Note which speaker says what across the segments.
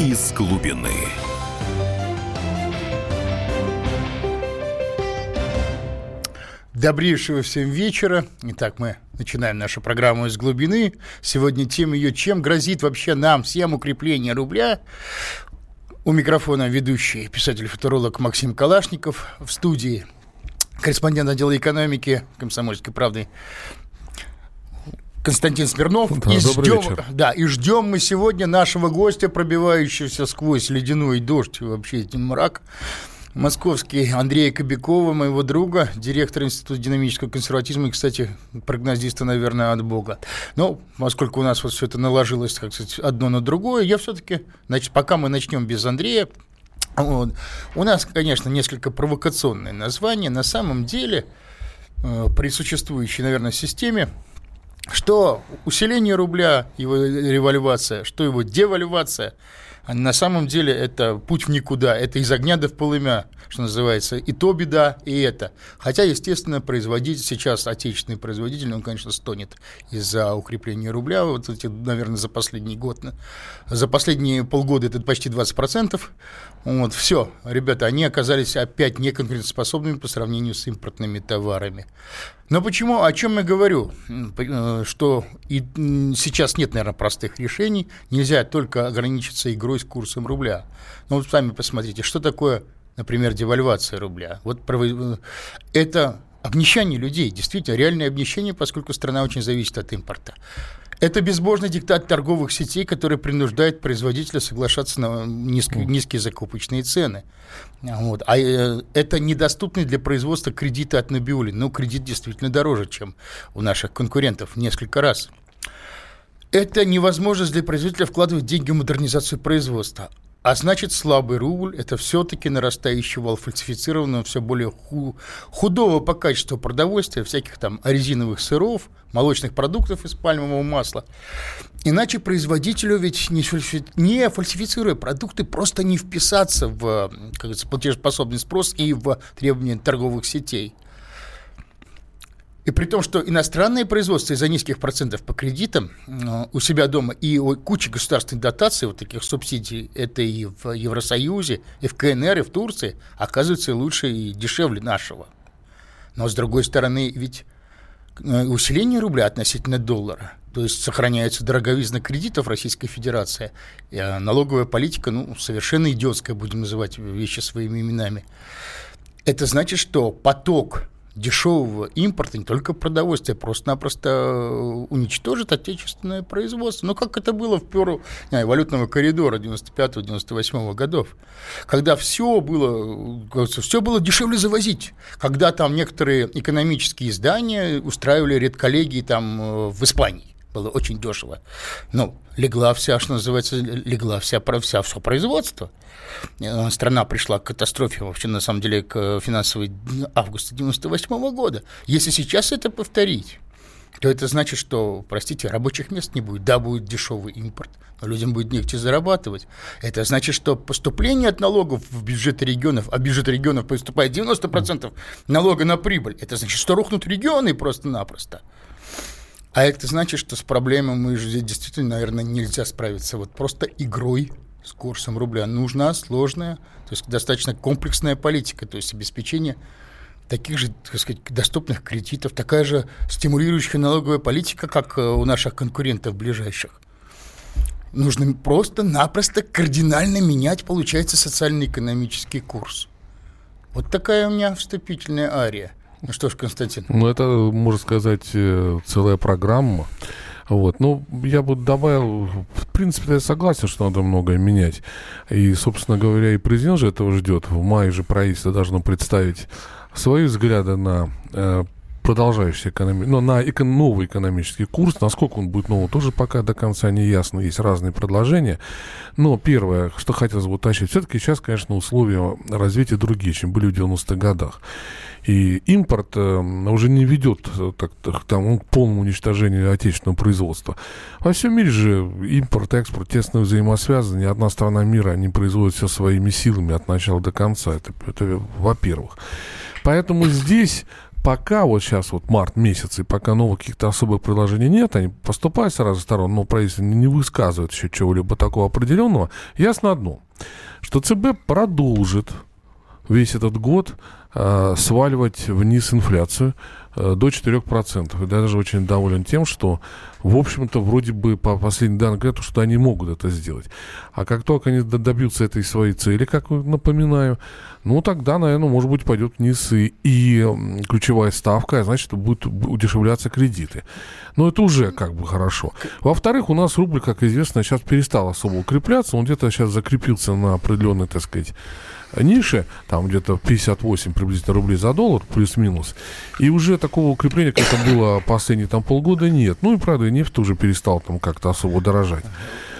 Speaker 1: из глубины.
Speaker 2: Добрейшего всем вечера. Итак, мы начинаем нашу программу из глубины. Сегодня тема ее, чем грозит вообще нам всем укрепление рубля. У микрофона ведущий писатель-футуролог Максим Калашников в студии корреспондент отдела экономики Комсомольской правды Константин Смирнов.
Speaker 3: Да,
Speaker 2: и ждем,
Speaker 3: вечер.
Speaker 2: да, и ждем мы сегодня нашего гостя, пробивающегося сквозь ледяной дождь вообще этим мрак. Московский Андрея Кобякова, моего друга, директор Института динамического консерватизма и, кстати, прогнозиста, наверное, от Бога. Но поскольку у нас вот все это наложилось, как сказать, одно на другое, я все-таки, значит, пока мы начнем без Андрея, вот, у нас, конечно, несколько провокационное название. На самом деле, э, при существующей, наверное, системе, что усиление рубля, его револьвация, что его девальвация, а на самом деле это путь в никуда, это из огня до в полымя, что называется, и то беда, и это. Хотя, естественно, производитель, сейчас отечественный производитель, он, конечно, стонет из-за укрепления рубля, вот эти, наверное, за последний год, за последние полгода это почти 20%, вот, все, ребята, они оказались опять неконкурентоспособными по сравнению с импортными товарами. Но почему, о чем я говорю? Э, что и сейчас нет, наверное, простых решений. Нельзя только ограничиться игрой с курсом рубля. Ну вот сами посмотрите, что такое, например, девальвация рубля. Вот это обнищание людей, действительно, реальное обнищание, поскольку страна очень зависит от импорта. Это безбожный диктат торговых сетей, который принуждает производителя соглашаться на низкие, низкие закупочные цены. Вот. А э, это недоступный для производства кредиты от Набиули. Ну, кредит действительно дороже, чем у наших конкурентов в несколько раз. Это невозможность для производителя вкладывать деньги в модернизацию производства. А значит, слабый рубль – это все-таки нарастающий вал фальсифицированного, все более ху- худого по качеству продовольствия, всяких там резиновых сыров, молочных продуктов из пальмового масла. Иначе производителю ведь не, фальсифицируя продукты, просто не вписаться в как платежеспособный спрос и в требования торговых сетей. И при том, что иностранные производства из-за низких процентов по кредитам э, у себя дома и куча государственных дотаций, вот таких субсидий, это и в Евросоюзе, и в КНР, и в Турции, оказывается лучше и дешевле нашего. Но, с другой стороны, ведь э, усиление рубля относительно доллара, то есть сохраняется дороговизна кредитов Российской Федерации, и налоговая политика, ну, совершенно идиотская, будем называть вещи своими именами. Это значит, что поток дешевого импорта, не только продовольствия, просто-напросто э, уничтожит отечественное производство. Ну, как это было в перу не, валютного коридора 95-98 годов, когда все было, все было дешевле завозить, когда там некоторые экономические издания устраивали редколлегии там э, в Испании было очень дешево. Ну, легла вся, что называется, легла вся, вся все производство. Э, страна пришла к катастрофе, вообще, на самом деле, к финансовой августа 98 -го года. Если сейчас это повторить, то это значит, что, простите, рабочих мест не будет. Да, будет дешевый импорт, но людям будет негде зарабатывать. Это значит, что поступление от налогов в бюджеты регионов, а бюджет регионов поступает 90% налога на прибыль, это значит, что рухнут регионы просто-напросто. А это значит, что с проблемой мы же действительно, наверное, нельзя справиться вот просто игрой с курсом рубля. Нужна сложная, то есть достаточно комплексная политика, то есть обеспечение таких же, так сказать, доступных кредитов, такая же стимулирующая налоговая политика, как э, у наших конкурентов ближайших. Нужно просто-напросто кардинально менять, получается, социально-экономический курс. Вот такая у меня вступительная ария – ну что ж, Константин.
Speaker 3: Ну, это, можно сказать, э, целая программа. Вот. Ну, я бы добавил, в принципе, я согласен, что надо многое менять. И, собственно говоря, и президент же этого ждет. В мае же правительство должно представить свои взгляды на э, продолжающийся экономи... ну, на эко... новый экономический курс. Насколько он будет новым, тоже пока до конца не ясно. Есть разные предложения. Но первое, что хотелось бы уточнить, все-таки сейчас, конечно, условия развития другие, чем были в 90-х годах. И импорт э, уже не ведет э, так, так, там, к полному уничтожению отечественного производства. Во всем мире же импорт и экспорт тесно взаимосвязаны. Ни одна страна мира не производит все своими силами от начала до конца. Это, это во-первых. Поэтому здесь пока вот сейчас вот март месяц, и пока новых каких-то особых предложений нет, они поступают с разных сторон, но правительство не высказывает еще чего-либо такого определенного, ясно одно, что ЦБ продолжит весь этот год э, сваливать вниз инфляцию э, до 4%. И даже очень доволен тем, что, в общем-то, вроде бы по последним данным говорят, что они могут это сделать. А как только они добьются этой своей цели, как напоминаю, ну тогда, наверное, может быть, пойдет вниз и, и ключевая ставка, а значит, будут удешевляться кредиты. Но это уже как бы хорошо. Во-вторых, у нас рубль, как известно, сейчас перестал особо укрепляться, он где-то сейчас закрепился на определенной, так сказать, нише, там где-то 58 приблизительно рублей за доллар, плюс-минус, и уже такого укрепления, как это было последние там полгода, нет. Ну и, правда, нефть уже перестал там как-то особо дорожать.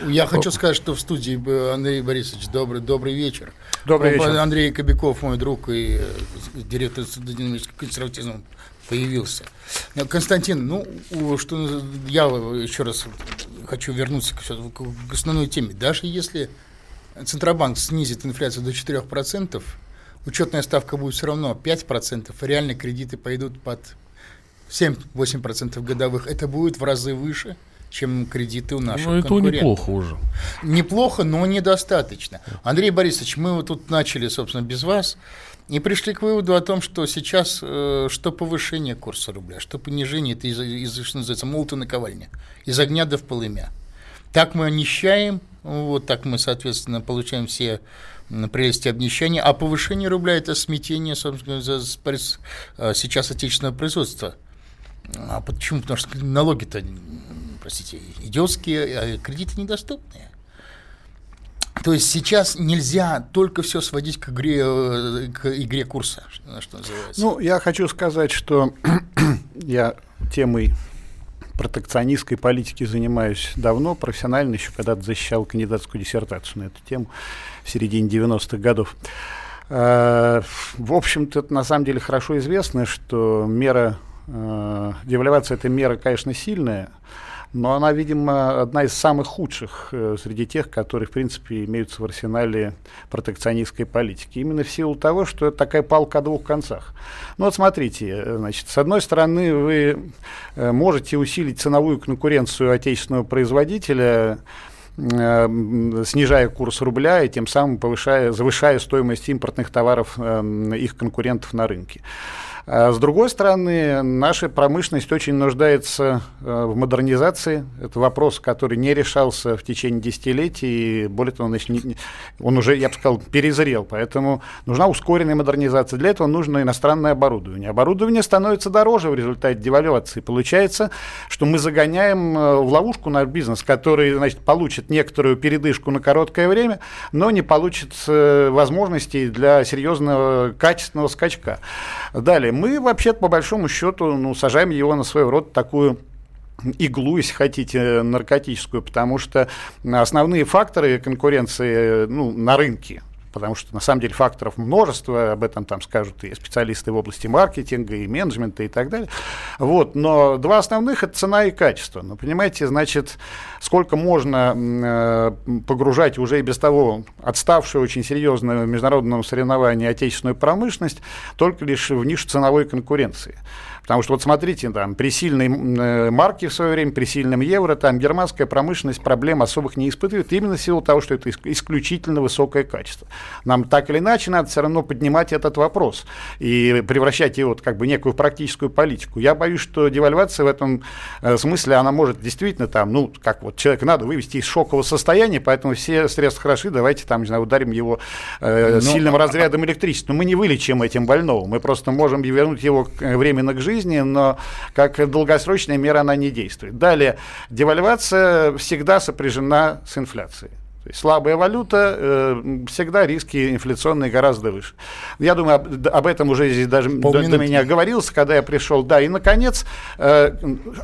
Speaker 2: Я хочу сказать, что в студии Андрей Борисович, добрый, добрый вечер.
Speaker 1: Добрый вечер.
Speaker 2: Андрей Кобяков, мой друг и э, директор динамического консерватизма появился. Константин, ну, что я еще раз хочу вернуться к, к основной теме. Даже если Центробанк снизит инфляцию до 4%, учетная ставка будет все равно 5%, реальные кредиты пойдут под 7-8% годовых. Это будет в разы выше, чем кредиты у наших
Speaker 3: Ну, это неплохо уже.
Speaker 2: Неплохо, но недостаточно. Андрей Борисович, мы вот тут начали, собственно, без вас, и пришли к выводу о том, что сейчас э, что повышение курса рубля, что понижение, это из, из что называется, молота наковальня, из огня до в полымя. Так мы нищаем, вот так мы, соответственно, получаем все прелести обнищания, а повышение рубля – это смятение, собственно, за, э, сейчас отечественного производства. А почему? Потому что налоги-то, простите, идиотские, а кредиты недоступные. То есть сейчас нельзя только все сводить к игре, э, к игре курса, что называется.
Speaker 1: Ну, я хочу сказать, что я темой протекционистской политики занимаюсь давно, профессионально, еще когда-то защищал кандидатскую диссертацию на эту тему в середине 90-х годов. Э, в общем-то, на самом деле хорошо известно, что мера э, девальвация – это мера, конечно, сильная, но она, видимо, одна из самых худших э, среди тех, которые, в принципе, имеются в арсенале протекционистской политики. Именно в силу того, что это такая палка о двух концах. Ну вот смотрите, э, значит, с одной стороны, вы э, можете усилить ценовую конкуренцию отечественного производителя, снижая курс рубля и тем самым повышая, завышая стоимость импортных товаров э, их конкурентов на рынке. А с другой стороны, наша промышленность очень нуждается э, в модернизации. Это вопрос, который не решался в течение десятилетий, и более того, он уже, я бы сказал, перезрел. Поэтому нужна ускоренная модернизация. Для этого нужно иностранное оборудование. Оборудование становится дороже в результате девальвации. Получается, что мы загоняем э, в ловушку наш бизнес, который значит, получит некоторую передышку на короткое время, но не получит э, возможностей для серьезного качественного скачка. Далее, мы вообще по большому счету ну, сажаем его на своего рода такую иглу, если хотите, наркотическую, потому что основные факторы конкуренции ну, на рынке, потому что на самом деле факторов множество, об этом там скажут и специалисты в области маркетинга, и менеджмента и так далее. Вот, но два основных – это цена и качество. Ну, понимаете, значит, сколько можно э, погружать уже и без того отставшую очень серьезно в международном соревновании отечественную промышленность только лишь в нишу ценовой конкуренции. Потому что вот смотрите, там, при сильной э, марке в свое время, при сильном евро, там германская промышленность проблем особых не испытывает, именно в силу того, что это исключительно высокое качество. Нам так или иначе надо все равно поднимать этот вопрос и превращать его вот, как бы некую практическую политику. Я боюсь, что девальвация в этом э, смысле, она может действительно там, ну, как вот человека надо вывести из шокового состояния, поэтому все средства хороши, давайте там, не знаю, ударим его э, Но... сильным разрядом электричества. Но мы не вылечим этим больного, мы просто можем вернуть его э, временно к жизни, жизни, но как долгосрочная мера она не действует. Далее, девальвация всегда сопряжена с инфляцией. То есть слабая валюта, э, всегда риски инфляционные гораздо выше. Я думаю, об, об этом уже здесь даже до, до меня говорилось, когда я пришел. Да, и, наконец, э,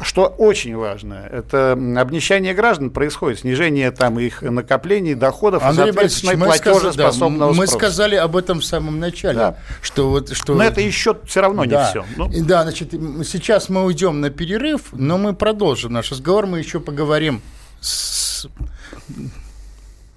Speaker 1: что очень важно, это обнищание граждан происходит, снижение там их накоплений, доходов,
Speaker 2: Андрей соответственно, платежеспособного да, Мы сказали об этом в самом начале. Да. Что вот, что...
Speaker 1: Но это еще все равно да. не все.
Speaker 2: Ну. Да, значит, сейчас мы уйдем на перерыв, но мы продолжим наш разговор, мы еще поговорим с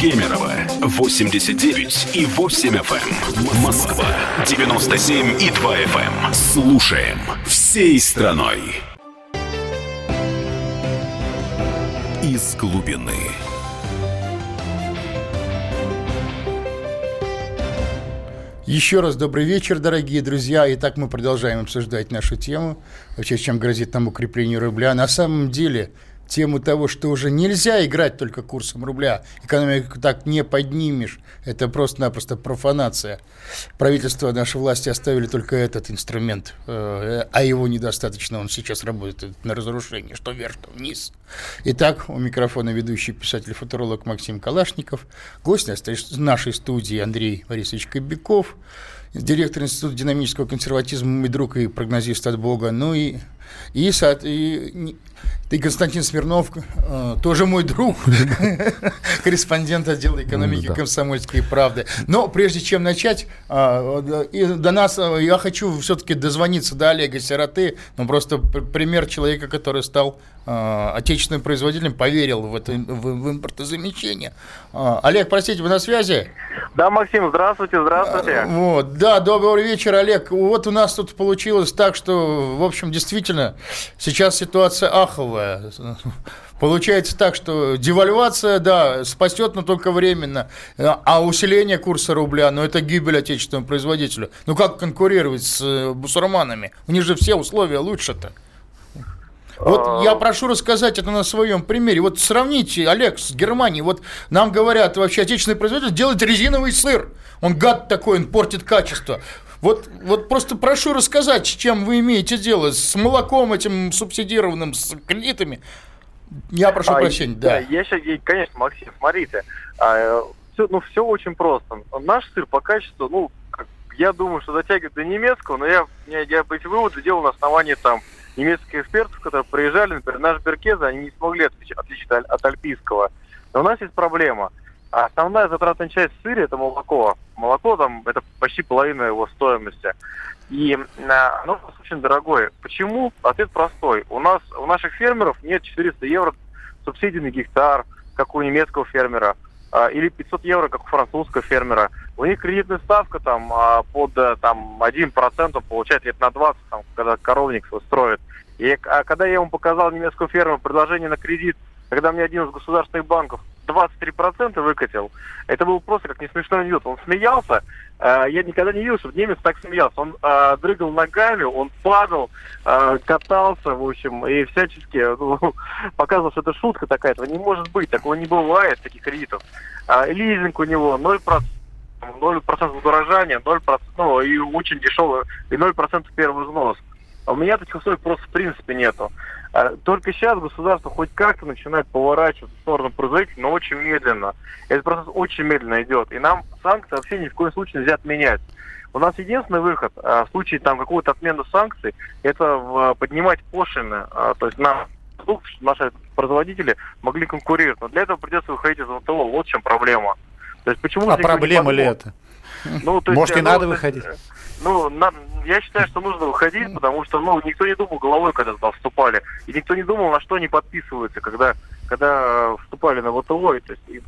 Speaker 4: Кемерово 89 и 8 FM. Москва 97 и 2 FM. Слушаем всей страной. Из глубины.
Speaker 2: Еще раз добрый вечер, дорогие друзья. Итак, мы продолжаем обсуждать нашу тему, вообще чем грозит нам укрепление рубля. На самом деле, тему того, что уже нельзя играть только курсом рубля. Экономику так не поднимешь. Это просто-напросто профанация. Правительство, наши власти оставили только этот инструмент, э, а его недостаточно. Он сейчас работает на разрушение, что вверх, что вниз. Итак, у микрофона ведущий писатель-футуролог Максим Калашников, гость нашей студии Андрей Борисович Кобяков, директор Института динамического консерватизма, мой друг и прогнозист от Бога, ну и, и, и ты, Константин Смирнов, э, тоже мой друг, корреспондент отдела экономики да. комсомольской правды. Но прежде чем начать, э, и до нас э, я хочу все-таки дозвониться до Олега Сироты, ну просто пример человека, который стал отечественным производителем, поверил в это в, в импортозамещение. Олег, простите, вы на связи?
Speaker 5: Да, Максим, здравствуйте, здравствуйте.
Speaker 2: Вот, да, добрый вечер, Олег. Вот у нас тут получилось так, что, в общем, действительно, сейчас ситуация аховая новое. Получается так, что девальвация, да, спасет, но только временно, а усиление курса рубля, ну это гибель отечественному производителю. Ну как конкурировать с э, бусурманами? У них же все условия лучше-то. Вот а. я прошу рассказать это на своем примере. Вот сравните, Олег, с Германией. Вот нам говорят, вообще отечественный производитель делает резиновый сыр. Он гад такой, он портит качество. Вот, вот просто прошу рассказать, с чем вы имеете дело, с молоком этим субсидированным, с кредитами. Я прошу а, прощения, да.
Speaker 5: Я сейчас, конечно, Максим, смотрите, а, все, ну, все очень просто. Наш сыр по качеству, ну, я думаю, что дотягивает до немецкого, но я, я, я эти выводы делал на основании там немецких экспертов, которые приезжали, например, наш Беркеза, они не смогли отличить, отличить от, от альпийского. Но у нас есть проблема – основная затратная часть в сыре – это молоко. Молоко там – это почти половина его стоимости. И а, оно очень дорогое. Почему? Ответ простой. У нас у наших фермеров нет 400 евро субсидий на гектар, как у немецкого фермера, а, или 500 евро, как у французского фермера. У них кредитная ставка там а, под там, 1% получает лет на 20, там, когда коровник строит. И а когда я ему показал немецкому фермеру предложение на кредит, когда мне один из государственных банков 23% выкатил. Это было просто как не смешно анекдот. Он смеялся. Э, я никогда не видел, чтобы немец так смеялся. Он э, дрыгал ногами, он падал, э, катался, в общем, и всячески ну, показывал, что это шутка такая. Этого не может быть, такого не бывает, таких кредитов. Лизинг у него 0%. 0% удорожания, 0%, ну, и очень дешевый, и 0% первый взнос. А у меня таких условий просто в принципе нету. А только сейчас государство хоть как-то начинает поворачивать в сторону производителей, но очень медленно. Этот процесс очень медленно идет. И нам санкции вообще ни в коем случае нельзя отменять. У нас единственный выход а, в случае там какого-то отмены санкций, это поднимать пошлины, а, то есть на чтобы наши производители могли конкурировать. Но для этого придется выходить из ВТО. Вот в чем проблема.
Speaker 1: То есть почему а проблема ли это? Ну, то есть, Может, и ну, надо выходить?
Speaker 5: Ну, на, я считаю, что нужно выходить, потому что, ну, никто не думал головой, когда туда вступали. И никто не думал, на что они подписываются, когда, когда вступали на ВТО. И, то есть, и,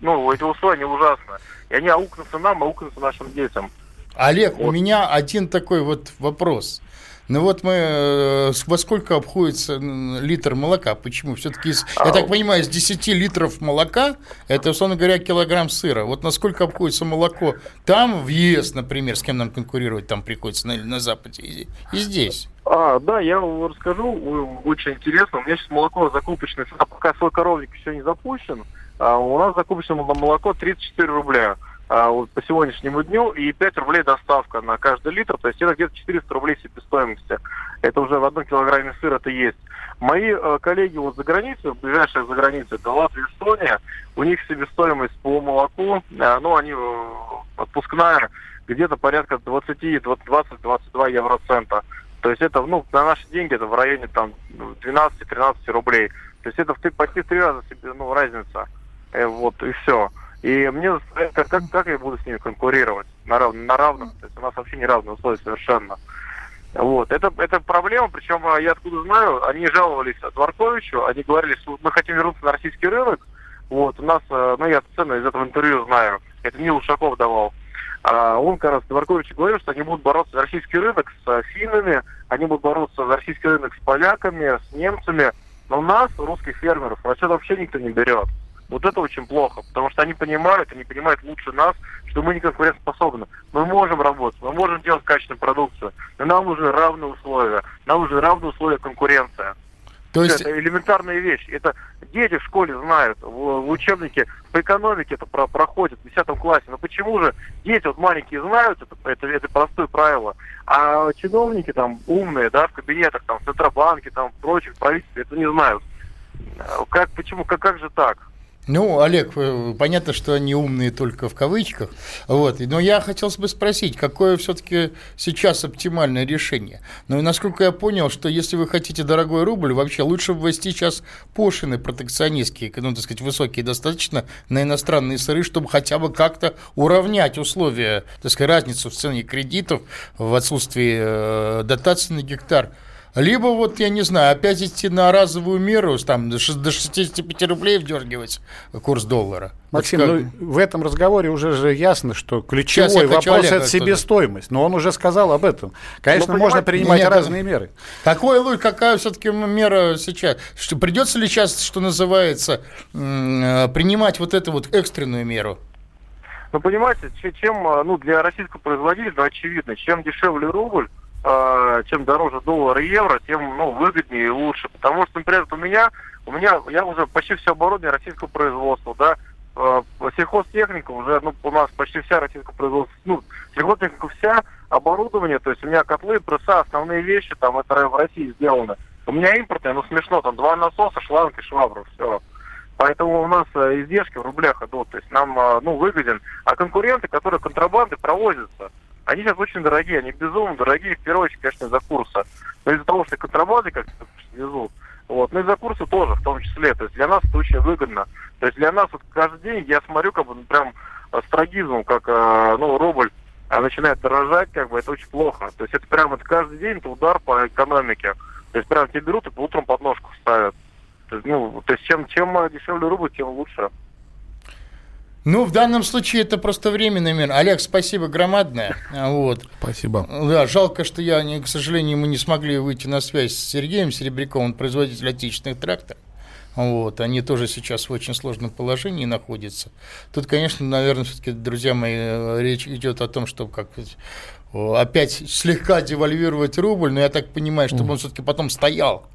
Speaker 5: ну, эти условия ужасны. И они аукнутся нам, аукнутся нашим детям.
Speaker 2: Олег, вот. у меня один такой вот вопрос. Ну вот мы, э, во сколько обходится литр молока? Почему? Все-таки, я так понимаю, из 10 литров молока, это, условно говоря, килограмм сыра. Вот насколько обходится молоко там, в ЕС, например, с кем нам конкурировать там приходится на, на Западе и, и здесь?
Speaker 5: А, да, я вам расскажу, очень интересно. У меня сейчас молоко закупочное, пока свой коровник еще не запущен, а у нас закупочное молоко 34 рубля а, вот по сегодняшнему дню, и 5 рублей доставка на каждый литр, то есть это где-то 400 рублей себестоимости. Это уже в одном килограмме сыра это есть. Мои э, коллеги вот за границей, ближайшие за границей, это Латвия, Эстония, у них себестоимость по молоку, э, ну, они э, отпускная где-то порядка 20-22 евроцента. То есть это, ну, на наши деньги это в районе там 12-13 рублей. То есть это в, почти в три раза себе, ну, разница. Э, вот, и все. И мне как, как, как я буду с ними конкурировать на, рав, на равных? То есть у нас вообще не равные условия совершенно. Вот. Это, это проблема, причем а, я откуда знаю, они жаловались Дворковичу, они говорили, что мы хотим вернуться на российский рынок. Вот, у нас, э, ну я цену из этого интервью знаю, это Нил Ушаков давал. А он как раз Дворкович говорил, что они будут бороться за российский рынок с финнами, они будут бороться за российский рынок с поляками, с немцами. Но нас, русских фермеров, в расчет вообще никто не берет. Вот это очень плохо, потому что они понимают, они понимают лучше нас, что мы не конкурентоспособны. Мы можем работать, мы можем делать качественную продукцию, но нам нужны равные условия, нам нужны равные условия конкуренции. То есть... Это элементарная вещь. Это дети в школе знают, в, в учебнике по экономике это про, проходит в 10 классе. Но почему же дети вот маленькие знают, это, это, это простое правило, а чиновники там умные, да, в кабинетах, там, в Центробанке, там, в прочих правительстве это не знают. Как, почему, как, как же так?
Speaker 2: Ну, Олег, э, понятно, что они умные только в кавычках, вот, но я хотел бы спросить, какое все-таки сейчас оптимальное решение? Ну, и насколько я понял, что если вы хотите дорогой рубль, вообще лучше ввести сейчас пошлины протекционистские, ну, так сказать, высокие достаточно на иностранные сыры, чтобы хотя бы как-то уравнять условия, так сказать, разницу в цене кредитов в отсутствии э, дотации на гектар – либо вот, я не знаю, опять идти на разовую меру, там до 65 рублей вдергивать курс доллара.
Speaker 1: Максим, вот как... ну, в этом разговоре уже же ясно, что ключевой вопрос – это себестоимость. Но он уже сказал об этом. Конечно, ну, можно принимать нет, разные меры.
Speaker 2: Какой, какая все-таки мера сейчас? Что, придется ли сейчас, что называется, э, принимать вот эту вот экстренную меру?
Speaker 5: Ну, понимаете, чем, ну, для российского производителя, ну, очевидно, чем дешевле рубль, э, чем дороже доллар и евро, тем ну, выгоднее и лучше. Потому что, например, у меня, у меня я уже почти все оборудование российского производства, да, э, сельхозтехника уже, ну, у нас почти вся российского производства, ну, сельхозтехника вся, оборудование, то есть у меня котлы, пресса, основные вещи, там, это в России сделано. У меня импортное, ну, смешно, там, два насоса, шланг и швабра, все. Поэтому у нас э, издержки в рублях идут, то есть нам, э, ну, выгоден. А конкуренты, которые контрабанды провозятся, они сейчас очень дорогие, они безумно дорогие, в первую очередь, конечно, из-за курса. Но из-за того, что контрабанды как-то везут. Вот. Но из-за курса тоже, в том числе. То есть для нас это очень выгодно. То есть для нас вот каждый день я смотрю как бы ну, прям э, с трагизмом, как э, ну, рубль э, начинает дорожать, как бы это очень плохо. То есть это прям вот каждый день это удар по экономике. То есть прям тебе берут и по утром подножку ставят. То есть, ну, то есть чем, чем дешевле рубль, тем лучше.
Speaker 2: Ну, в данном случае это просто временный мир. Олег, спасибо громадное. Вот.
Speaker 3: Спасибо.
Speaker 2: Да, жалко, что я, к сожалению, мы не смогли выйти на связь с Сергеем Серебряковым, производитель отечественных тракторов. Вот, они тоже сейчас в очень сложном положении находятся. Тут, конечно, наверное, все-таки, друзья мои, речь идет о том, чтобы как опять слегка девальвировать рубль, но я так понимаю, чтобы он все-таки потом стоял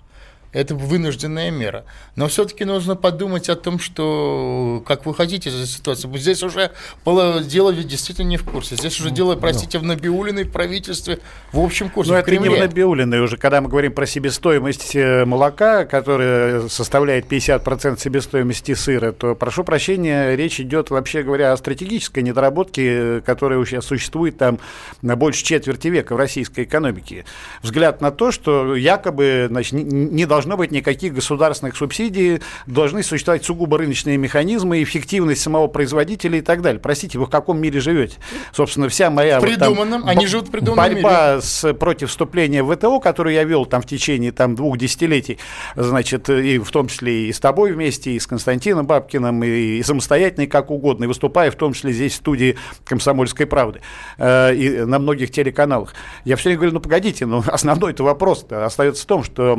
Speaker 2: это вынужденная мера. Но все-таки нужно подумать о том, что как вы хотите из этой ситуации. Здесь уже дело действительно не в курсе. Здесь уже дело, простите, в Набиулиной в правительстве в общем курсе.
Speaker 1: Но это не в Набиулиной уже, когда мы говорим про себестоимость э, молока, которая составляет 50% себестоимости сыра, то, прошу прощения, речь идет, вообще говоря, о стратегической недоработке, которая уже существует там на больше четверти века в российской экономике. Взгляд на то, что якобы значит, не должно должно быть никаких государственных субсидий, должны существовать сугубо рыночные механизмы, эффективность самого производителя и так далее. Простите, вы в каком мире живете? Собственно, вся моя
Speaker 2: придуманном, вот, там, они живут в придуманном
Speaker 1: борьба мире. С, против вступления в ВТО, которую я вел там в течение там, двух десятилетий, значит, и в том числе и с тобой вместе, и с Константином Бабкиным, и, и самостоятельно, и как угодно, и выступая в том числе здесь в студии «Комсомольской правды» э, и на многих телеканалах. Я все время говорю, ну погодите, ну основной-то вопрос остается в том, что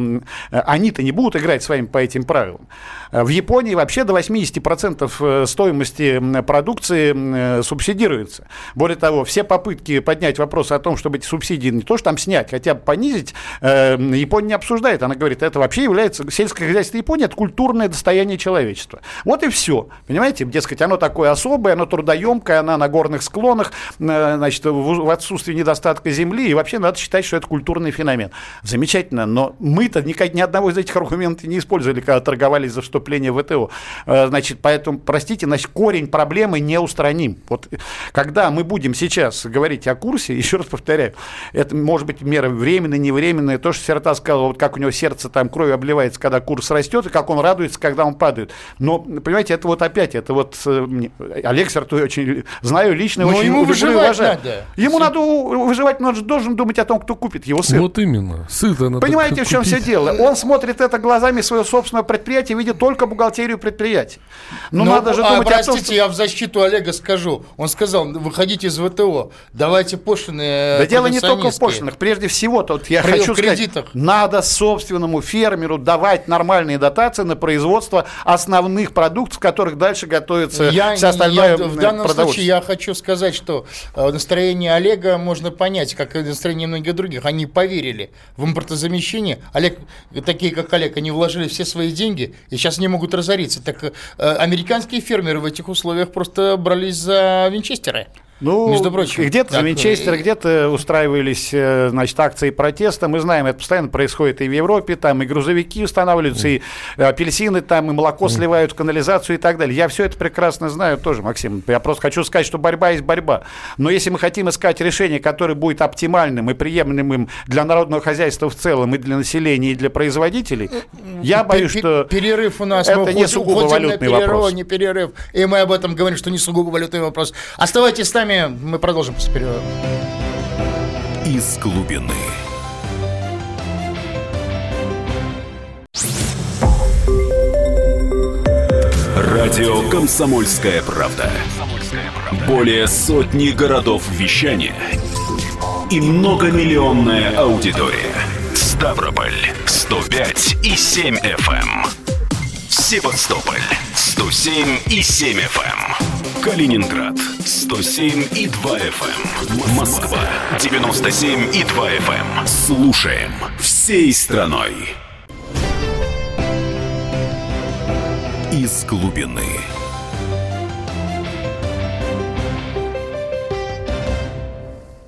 Speaker 1: они-то не будут играть с вами по этим правилам. В Японии вообще до 80% э, стоимости продукции э, субсидируется. Более того, все попытки поднять вопрос о том, чтобы эти субсидии не то что там снять, хотя бы понизить, э, Япония не обсуждает. Она говорит, это вообще является, сельское хозяйство Японии, это культурное достояние человечества. Вот и все. Понимаете, дескать, оно такое особое, оно трудоемкое, оно на горных склонах, значит, в отсутствии недостатка земли, и вообще надо считать, что это культурный феномен. Замечательно, но мы-то ни, ни одного одного из этих аргументов не использовали, когда торговались за вступление в ВТО. Э, значит, поэтому, простите, значит, корень проблемы не устраним. Вот когда мы будем сейчас говорить о курсе, еще раз повторяю, это может быть мера временная, невременная, то, что Серта сказал, вот как у него сердце там кровью обливается, когда курс растет, и как он радуется, когда он падает. Но, понимаете, это вот опять, это вот э, Олег Серту очень знаю лично, Но очень ему люблю и уважаю. Надо. Ему надо выживать, но он же должен думать о том, кто купит его сыр.
Speaker 3: Вот именно. Сыр-то
Speaker 1: надо Понимаете, в чем все дело? Он смотрит это глазами своего собственного предприятия, видит только бухгалтерию предприятия.
Speaker 2: Но, Но надо же а, думать простите, о том, что... я в защиту Олега скажу. Он сказал, выходите из ВТО, давайте пошлины
Speaker 1: Да дело не только в пошлинах. Прежде всего, тут я При хочу сказать, надо собственному фермеру давать нормальные дотации на производство основных продуктов, которых дальше готовится я, вся остальная
Speaker 2: я, В данном случае я хочу сказать, что э, настроение Олега можно понять, как и настроение многих других. Они поверили в импортозамещение. Олег, такие как Олег, они вложили все свои деньги и сейчас не могут разориться. Так э, американские фермеры в этих условиях просто брались за винчестеры.
Speaker 1: Ну, Между прочим, где-то за Винчестер, где-то устраивались, э, значит, акции протеста. Мы знаем, это постоянно происходит и в Европе, там и грузовики устанавливаются, и апельсины там, и молоко сливают в канализацию и так далее. Я все это прекрасно знаю тоже, Максим. Я просто хочу сказать, что борьба есть борьба. Но если мы хотим искать решение, которое будет оптимальным и приемлемым для народного хозяйства в целом, и для населения, и для производителей, я боюсь, что
Speaker 2: перерыв у нас
Speaker 1: это не сугубо валютный перерыв, вопрос.
Speaker 2: Не перерыв. И мы об этом говорим, что не сугубо валютный вопрос. Оставайтесь с нами нами. Мы продолжим после перерыва.
Speaker 4: Из глубины. Радио «Комсомольская правда». Более сотни городов вещания и многомиллионная аудитория. Ставрополь 105 и 7 FM. Эм. Севастополь 107 и 7 FM. Калининград 107 и 2 FM. Эм. Москва 97 и 2 FM. Эм. Слушаем всей страной. Из глубины.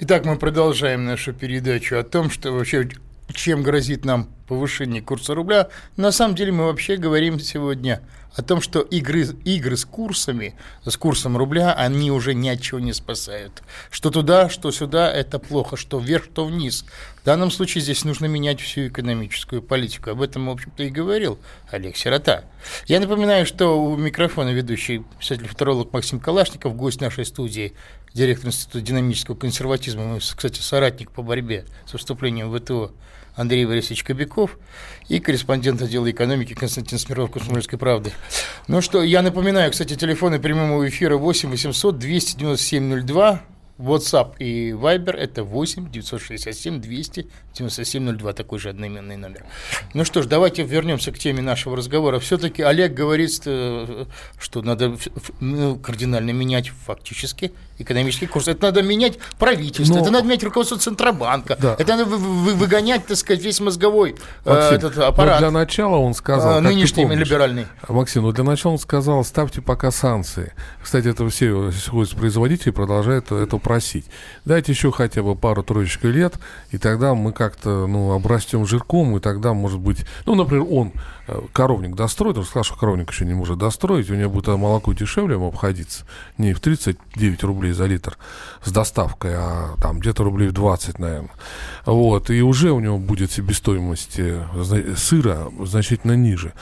Speaker 2: Итак, мы продолжаем нашу передачу о том, что вообще чем грозит нам повышение курса рубля. На самом деле мы вообще говорим сегодня о том, что игры, игры с курсами, с курсом рубля, они уже ни от чего не спасают. Что туда, что сюда, это плохо, что вверх, что вниз. В данном случае здесь нужно менять всю экономическую политику. Об этом, в общем-то, и говорил Олег Сирота. Я напоминаю, что у микрофона ведущий писатель-футуролог Максим Калашников, гость нашей студии, директор Института динамического консерватизма, мы, кстати, соратник по борьбе с в ВТО Андрей Борисович Кобяков и корреспондент отдела экономики Константин Смирнов «Комсомольской правды». Ну что, я напоминаю, кстати, телефоны прямого эфира 8 800 297 02, WhatsApp и Viber это 8 967 200 9702, такой же одноименный номер. Ну что ж, давайте вернемся к теме нашего разговора. Все-таки Олег говорит, э, что надо ну, кардинально менять фактически экономический курс. Это надо менять правительство, Но... это надо менять руководство Центробанка, да. это надо выгонять, так сказать, весь мозговой
Speaker 3: э, Максим, этот аппарат. для начала он сказал,
Speaker 2: а, нынешний либеральный.
Speaker 3: Максим, ну для начала он сказал, ставьте пока санкции. Кстати, это все производители продолжают это просить. Дайте еще хотя бы пару-троечку лет, и тогда мы как-то ну, обрастем жирком, и тогда, может быть, ну, например, он Э, коровник достроит, он сказал, что коровник еще не может достроить, у него будет молоко дешевле ему обходиться, не в 39 рублей за литр с доставкой, а там где-то рублей в 20, наверное. Вот, и уже у него будет себестоимость э, сыра значительно ниже.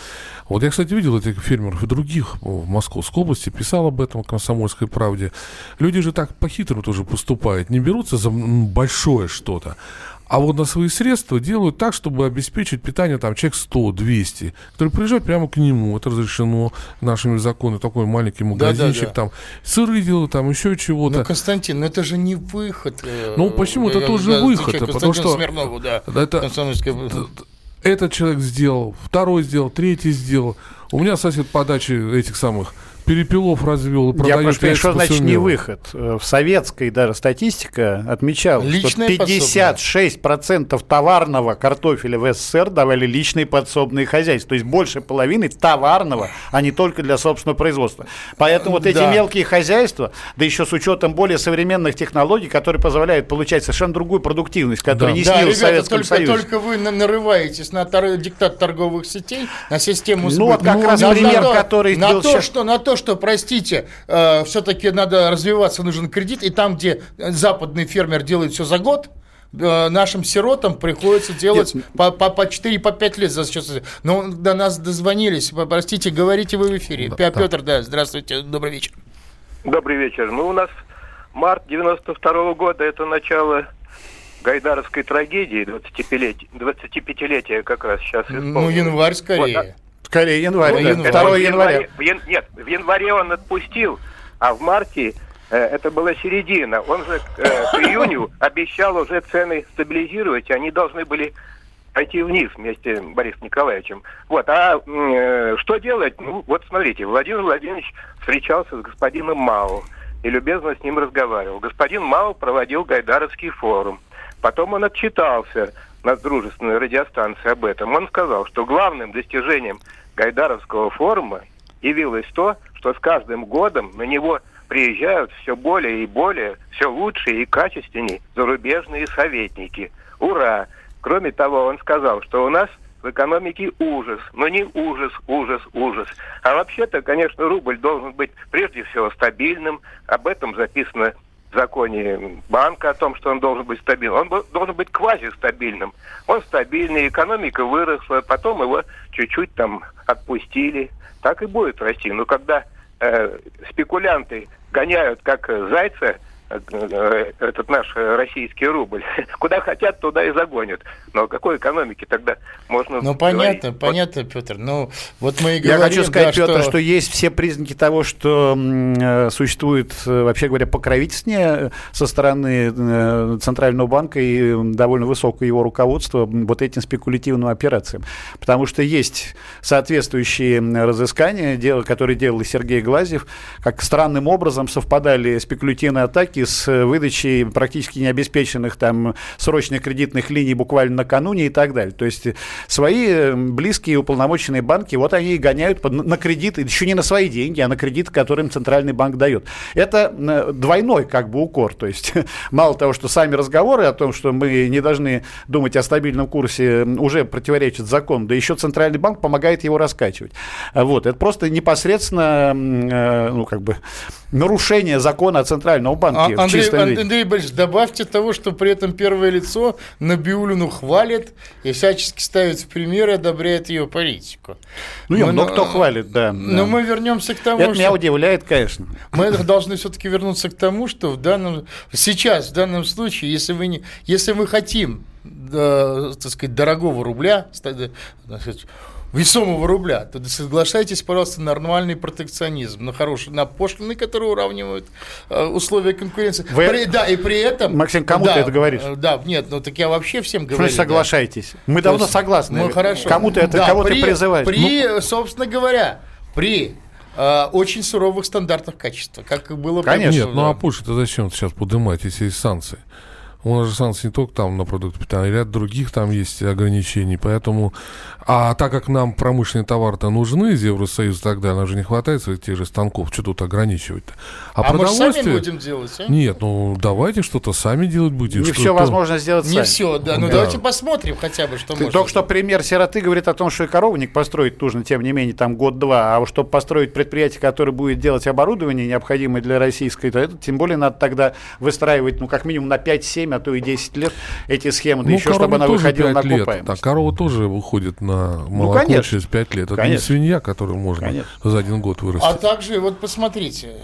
Speaker 3: Вот я, кстати, видел этих фермеров и других в Московской области, писал об этом в «Комсомольской правде». Люди же так по-хитрому тоже поступают, не берутся за большое что-то, а вот на свои средства делают так, чтобы обеспечить питание там человек 100-200, которые приезжают прямо к нему. Это разрешено нашими законами. Такой маленький магазинчик, да, да, да. там сыры делают, там еще чего-то.
Speaker 2: Ну, Константин, ну это же не выход.
Speaker 3: Э, ну, почему? Это тоже выход. Потому что...
Speaker 2: Смирнову, да.
Speaker 3: Это, этот человек сделал, второй сделал, третий сделал. У меня сосед по даче этих самых Перепелов развел и
Speaker 1: Я
Speaker 3: продает
Speaker 1: прошу,
Speaker 3: яйца
Speaker 1: что значит не выход? Э, В советской даже статистика отмечала,
Speaker 2: Личное
Speaker 1: что 56% товарного картофеля в СССР давали личные подсобные хозяйства. То есть больше половины товарного, а не только для собственного производства. Поэтому вот эти
Speaker 2: Да.
Speaker 1: мелкие хозяйства, да еще с учетом более современных технологий, которые позволяют получать совершенно другую продуктивность, которая
Speaker 3: Да.
Speaker 1: не
Speaker 2: Да,
Speaker 1: снилась в
Speaker 2: ребята,
Speaker 1: Советском
Speaker 2: только,
Speaker 1: Союзе.
Speaker 2: только вы на- нарываетесь на тор- диктат торговых сетей, на систему
Speaker 1: Ну, вот
Speaker 2: сбыта.
Speaker 1: как раз
Speaker 2: на,
Speaker 1: пример,
Speaker 2: то,
Speaker 1: который
Speaker 2: на то, что, на то, что, простите, все-таки надо развиваться, нужен кредит, и там, где э, западный фермер делает все за год, э, нашим сиротам приходится делать по, по, по 4 по 5 лет за сейчас. Но до нас дозвонились. Простите, говорите вы в эфире.
Speaker 3: Да,
Speaker 2: Пе-
Speaker 3: да.
Speaker 2: Петр, да, здравствуйте, добрый вечер.
Speaker 6: Добрый вечер. Ну, у нас март 92 года, это начало гайдаровской трагедии, 25-летия, 25-летия как раз сейчас
Speaker 2: Ну,
Speaker 6: исполнилось.
Speaker 2: январь скорее.
Speaker 6: Вот,
Speaker 1: Скорее январь,
Speaker 2: Ну, январь.
Speaker 1: 2
Speaker 6: в
Speaker 1: января.
Speaker 6: в ян- нет, в январе он отпустил, а в марте э, это была середина. Он же э, к июню обещал уже цены стабилизировать, и они должны были пойти вниз вместе с Борисом Николаевичем. Вот, а э, что делать? Ну, вот смотрите, Владимир Владимирович встречался с господином Мао и любезно с ним разговаривал. Господин Мао проводил Гайдаровский форум. Потом он отчитался на дружественной радиостанции об этом. Он сказал, что главным достижением Гайдаровского форума явилось то, что с каждым годом на него приезжают все более и более, все лучшие и качественнее зарубежные советники. Ура! Кроме того, он сказал, что у нас в экономике ужас, но не ужас, ужас, ужас. А вообще-то, конечно, рубль должен быть прежде всего стабильным. Об этом записано в законе банка о том, что он должен быть стабильным. Он должен быть квазистабильным. Он стабильный, экономика выросла, потом его чуть-чуть там отпустили. Так и будет расти. Но когда э, спекулянты гоняют как зайца этот наш э, российский рубль, куда хотят, туда и загонят. Но о какой экономике тогда можно
Speaker 2: Ну,
Speaker 6: говорить?
Speaker 2: понятно,
Speaker 6: Вот
Speaker 2: понятно, Петр. Ну, вот мы и
Speaker 1: Я
Speaker 2: говорим,
Speaker 1: хочу сказать,
Speaker 2: да,
Speaker 1: Петр, что... есть все признаки того, что э, существует, э, вообще говоря, покровительствение со стороны э, Центрального банка и м, довольно высокое его руководство вот этим спекулятивным операциям. Потому что есть соответствующие разыскания, дело, которые делал Сергей Глазьев, как странным образом совпадали спекулятивные атаки с э, выдачей практически необеспеченных там срочных кредитных линий буквально накануне и так далее. То есть э, свои э, близкие уполномоченные банки, вот они и гоняют под- на кредиты, еще не на свои деньги, а на кредиты, которые им Центральный банк дает. Это двойной как бы укор. То есть мало того, что сами разговоры о том, что мы не должны думать о стабильном курсе, уже противоречат закону, да еще Центральный банк помогает его раскачивать. А Вот. Это просто непосредственно ну, как бы нарушение закона о Центральном банке
Speaker 2: А,
Speaker 1: в
Speaker 2: Андрей,
Speaker 1: чистом
Speaker 2: Ан-
Speaker 1: виде.
Speaker 2: Андрей Борисович, добавьте того, что при этом первое лицо Набиулину хвалит и всячески ставит в пример и одобряет ее политику.
Speaker 1: Ну,
Speaker 2: Мы-
Speaker 1: много кто хвалит, да.
Speaker 2: Но
Speaker 1: да.
Speaker 2: мы вернемся к тому,
Speaker 1: Это меня
Speaker 2: что
Speaker 1: удивляет, конечно.
Speaker 2: мы должны все-таки вернуться к тому, что в данном сейчас, в данном случае, если вы не, если мы хотим, э, так сказать, дорогого рубля, так сказать, весомого рубля, то соглашайтесь, пожалуйста, на нормальный протекционизм, на хороший, на пошлины, которые уравнивают э, условия конкуренции.
Speaker 1: Вы-
Speaker 2: При- да, и при этом...
Speaker 1: Максим, кому
Speaker 2: да,
Speaker 1: ты это говоришь?
Speaker 2: э, Да, нет, ну так я вообще всем
Speaker 1: Что
Speaker 2: говорю. да.
Speaker 1: соглашайтесь? Мы
Speaker 2: То
Speaker 1: давно
Speaker 2: есть,
Speaker 1: согласны.
Speaker 2: Ну, хорошо.
Speaker 1: Кому ты это,
Speaker 2: Да,
Speaker 1: кого
Speaker 2: при,
Speaker 1: ты призываешь?
Speaker 2: При,
Speaker 1: Ну,
Speaker 2: собственно говоря, при э, очень суровых стандартах качества, как было
Speaker 1: Конечно.
Speaker 3: Нет, ну а
Speaker 2: да.
Speaker 3: Польша-то зачем сейчас поднимать, если есть санкции? У нас же санкции не только там на продукты питания, ряд других там есть ограничений, поэтому... А так как нам промышленные товары-то нужны из Евросоюза и так далее, нам же не хватает своих тех же станков, что тут ограничивать-то?
Speaker 2: А, может, сами будем делать, а?
Speaker 3: Нет, ну давайте что-то сами делать будете.
Speaker 1: не все возможно сделать
Speaker 2: Не
Speaker 1: сами.
Speaker 2: все, да. Ну
Speaker 3: Да.
Speaker 2: давайте посмотрим хотя бы, что
Speaker 1: Ты
Speaker 2: можно.
Speaker 1: Только что пример сироты говорит о том, что и коровник построить нужно, тем не менее, там год-два. А вот чтобы построить предприятие, которое будет делать оборудование, необходимое для российской, то это тем более надо тогда выстраивать, ну, как минимум на 5-7, а то и 10 лет эти схемы, да
Speaker 3: Ну,
Speaker 1: еще чтобы она
Speaker 3: тоже
Speaker 1: выходила на
Speaker 3: пять лет.
Speaker 1: окупаемость.
Speaker 3: Да, корова тоже выходит на молоко
Speaker 1: конечно.
Speaker 3: через 5 лет. Это
Speaker 1: Конечно.
Speaker 3: не свинья, которую можно
Speaker 1: Конечно.
Speaker 3: за один год вырастить.
Speaker 2: А также, вот посмотрите,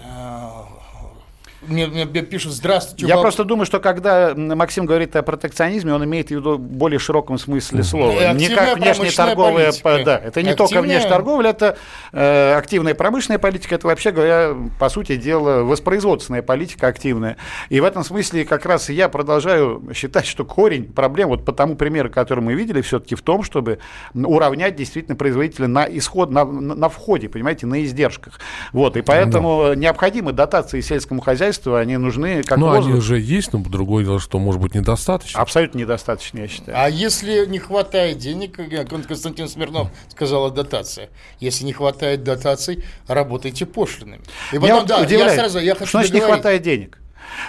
Speaker 2: э, мне, мне пишут, здравствуйте.
Speaker 1: Я просто думаю, что когда Максим говорит о протекционизме, он имеет в виду в более широком смысле слова. Не как внешнеторговая, да, это не только внешняя торговля, это э, активная промышленная политика, это вообще говоря, по сути дела, воспроизводственная политика активная. И в этом смысле как раз я продолжаю считать, что корень проблем, вот по тому примеру, который мы видели, все-таки в том, чтобы уравнять действительно производителя на исход, на, на входе, понимаете, на издержках. Вот, и поэтому да. необходимы дотации сельскому хозяйству, они нужны как
Speaker 3: Ну, они уже есть, но другое дело, что, может быть, недостаточно.
Speaker 1: Абсолютно недостаточно, я считаю.
Speaker 2: А если не хватает денег, как Константин Смирнов сказал о дотации, если не хватает дотаций, работайте пошлинами.
Speaker 1: И потом, да, я сразу, я хочу Что значит не хватает денег?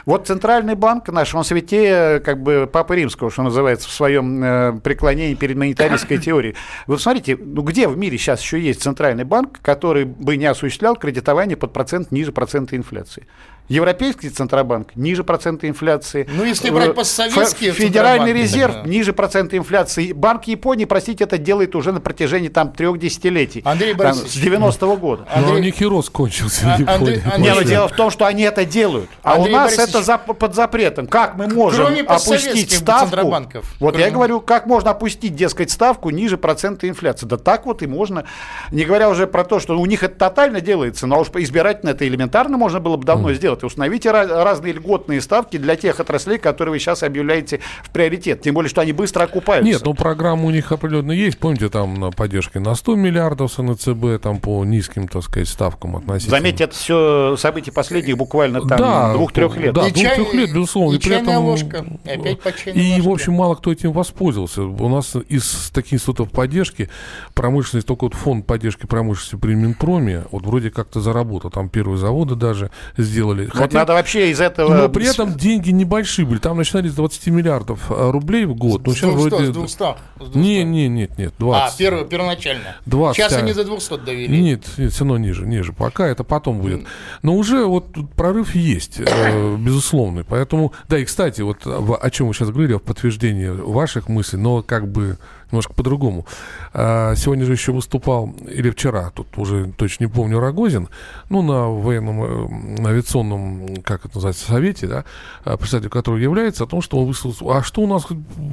Speaker 1: Вот Центральный банк наш, он святее как бы Папы Римского, что называется, в своем э, преклонении перед монетаристской теорией. Вы смотрите, ну где в мире сейчас еще есть Центральный банк, который бы не осуществлял кредитование под процент ниже процента инфляции? Европейский Центробанк ниже процента инфляции.
Speaker 2: Ну, если брать постсоветские
Speaker 1: Федеральный резерв тогда. ниже процента инфляции. Банк Японии, простите, это делает уже на протяжении там трех десятилетий.
Speaker 2: Андрей
Speaker 1: Борисович. С 90-го года.
Speaker 3: Андрей... Но у них и рост кончился а, в
Speaker 1: Андрей, Андрей... Не, но дело в том, что они это делают. А Андрей у нас Борисович... это за, под запретом. Как мы можем Кроме опустить ставку? Вот Кроме... я говорю, как можно опустить, дескать, ставку ниже процента инфляции. Да так вот и можно. Не говоря уже про то, что у них это тотально делается, но уж избирательно это элементарно можно было бы давно mm. сделать сделать. Установите разные льготные ставки для тех отраслей, которые вы сейчас объявляете в приоритет. Тем более, что они быстро окупаются.
Speaker 3: Нет, ну программа у них определенно есть. Помните, там на поддержке на 100 миллиардов с НЦБ, там по низким, так сказать, ставкам относительно.
Speaker 1: Заметьте, это все события последних буквально там да, двух-трех лет.
Speaker 3: Да, двух-трех лет, безусловно. И, и при этом, ложка. Опять по И, ложке. в общем, мало кто этим воспользовался. У нас из таких институтов поддержки промышленность, только вот фонд поддержки промышленности при Минпроме, вот вроде как-то заработал. Там первые заводы даже сделали.
Speaker 1: Вот Хотя, надо вообще из этого...
Speaker 3: Но при этом деньги небольшие были. Там начинались с 20 миллиардов а, рублей в год.
Speaker 2: Ну, сейчас 200, вроде... 200, 200.
Speaker 3: Не, не, нет, нет, 20.
Speaker 2: А, перво, первоначально.
Speaker 3: 20.
Speaker 2: Сейчас они за 200 довели.
Speaker 3: Нет, нет, все равно ниже, ниже. Пока это потом будет. Но уже вот прорыв есть, э, безусловный. Поэтому, да, и, кстати, вот о чем вы сейчас говорили, в подтверждении ваших мыслей, но как бы немножко по-другому. А, сегодня же еще выступал, или вчера, тут уже точно не помню, Рогозин, ну, на военном на э, авиационном, как это называется, совете, да, а, представитель которого является, о том, что он высказал, а что у нас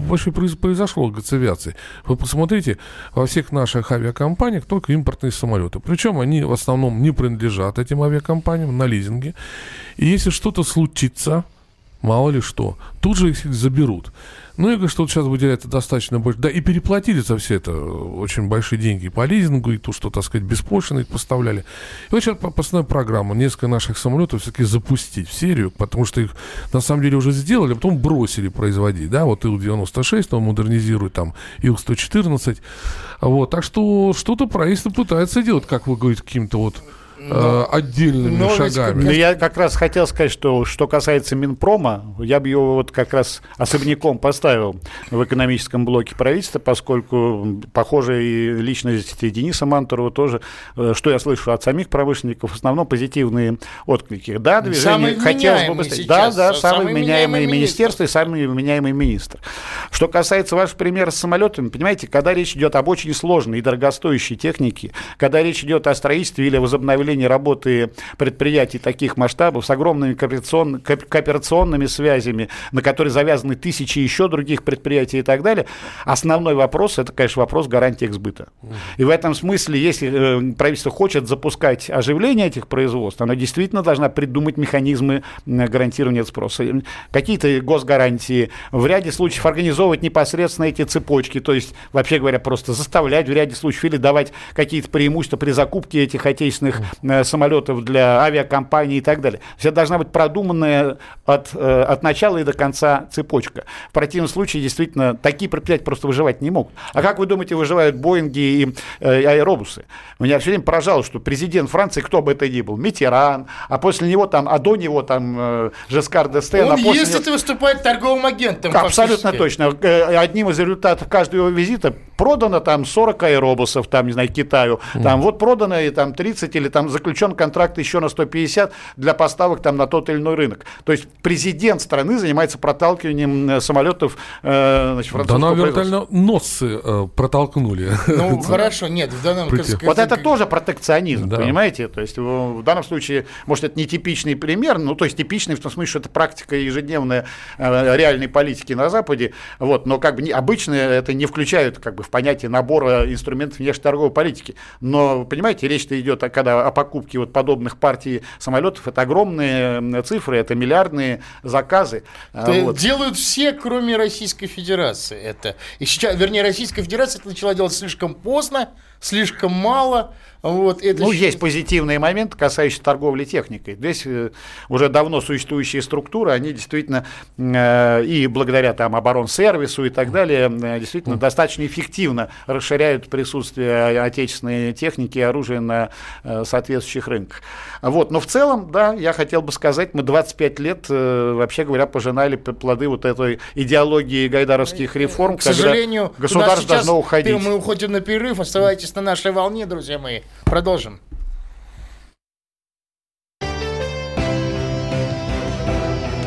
Speaker 3: вообще произошло с авиацией? Вы посмотрите, во всех наших авиакомпаниях только импортные самолеты. Причем они в основном не принадлежат этим авиакомпаниям на лизинге. И если что-то случится, мало ли что, тут же их заберут. Ну, я говорю, что вот сейчас выделяется достаточно больше. Да, и переплатили за все это очень большие деньги по лизингу, и то, что, так сказать, беспошлино поставляли. И вот сейчас постановная программа, несколько наших самолетов все-таки запустить в серию, потому что их на самом деле уже сделали, а потом бросили производить, да, вот Ил-96, он модернизирует там Ил-114, вот, так что что-то правительство пытается делать, как вы говорите, каким-то вот э, отдельными но шагами.
Speaker 1: Ведь, я как раз хотел сказать, что что касается Минпрома, я бы его вот как раз особняком поставил в экономическом блоке правительства, поскольку похожая личность Дениса Мантурова тоже, э, что я слышу от самих промышленников, в основном позитивные отклики. Да, движение хотелось бы быстрее. Да, да, самый вменяемый министерство и самый вменяемый министр. Что касается вашего примера с самолетами, понимаете, когда речь идет об очень сложной и дорогостоящей технике, когда речь идет о строительстве или возобновлении управления работы предприятий таких масштабов с огромными кооперацион, кооперационными связями, на которые завязаны тысячи еще других предприятий и так далее, основной вопрос – это, конечно, вопрос гарантии сбыта. И в этом смысле, если э, правительство хочет запускать оживление этих производств, оно действительно должно придумать механизмы гарантирования спроса. Какие-то госгарантии, в ряде случаев организовывать непосредственно эти цепочки, то есть, вообще говоря, просто заставлять в ряде случаев или давать какие-то преимущества при закупке этих отечественных самолетов для авиакомпаний и так далее. Все должна быть продуманная от, э, от начала и до конца цепочка. В противном случае, действительно, такие предприятия просто выживать не могут. А как вы думаете, выживают Боинги и э, аэробусы? Меня все время поражало, что президент Франции, кто бы это ни был, Митеран, а после него там, а до него там э, Жескар Дестен.
Speaker 2: Он
Speaker 1: а
Speaker 2: ездит него... и выступает торговым агентом.
Speaker 1: Абсолютно точно. Одним из результатов каждого его визита продано там 40 аэробусов, там, не знаю, Китаю, mm. там вот продано и там 30 или там заключен контракт еще на 150 для поставок там на тот или иной рынок. То есть президент страны занимается проталкиванием э, самолетов
Speaker 3: э, значит, Да, нам вертольно носы э, протолкнули.
Speaker 2: Ну, хорошо, нет, в
Speaker 1: данном... Вот это тоже протекционизм, понимаете? То есть в данном случае, может, это не типичный пример, ну, то есть типичный в том смысле, что это практика ежедневная э, реальной политики на Западе, вот, но как бы не, обычно это не включают как бы в понятие набора инструментов внешнеторговой политики. Но, понимаете, речь-то идет о, когда о покупке вот подобных партий самолетов, это огромные цифры, это миллиардные заказы.
Speaker 2: А, вот. Делают все, кроме Российской Федерации это. И сейчас, вернее, Российская Федерация это начала делать слишком поздно, слишком мало. Вот,
Speaker 1: это ну, есть позитивные моменты, касающиеся торговли техникой. Здесь э, уже давно существующие структуры, они действительно э, и благодаря там оборонсервису и так далее, э, действительно достаточно эффективно расширяют присутствие отечественной техники и оружия на соответствующих рынках. Вот, но в целом, да, я хотел бы сказать, мы 25 лет, вообще говоря, пожинали плоды вот этой идеологии гайдаровских реформ,
Speaker 2: К сожалению,
Speaker 1: государство должно уходить.
Speaker 2: Мы уходим на перерыв, оставайтесь на нашей волне, друзья мои. Продолжим.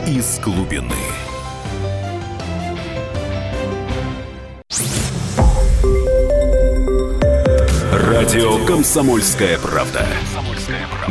Speaker 4: Из глубины. Радио «Комсомольская правда».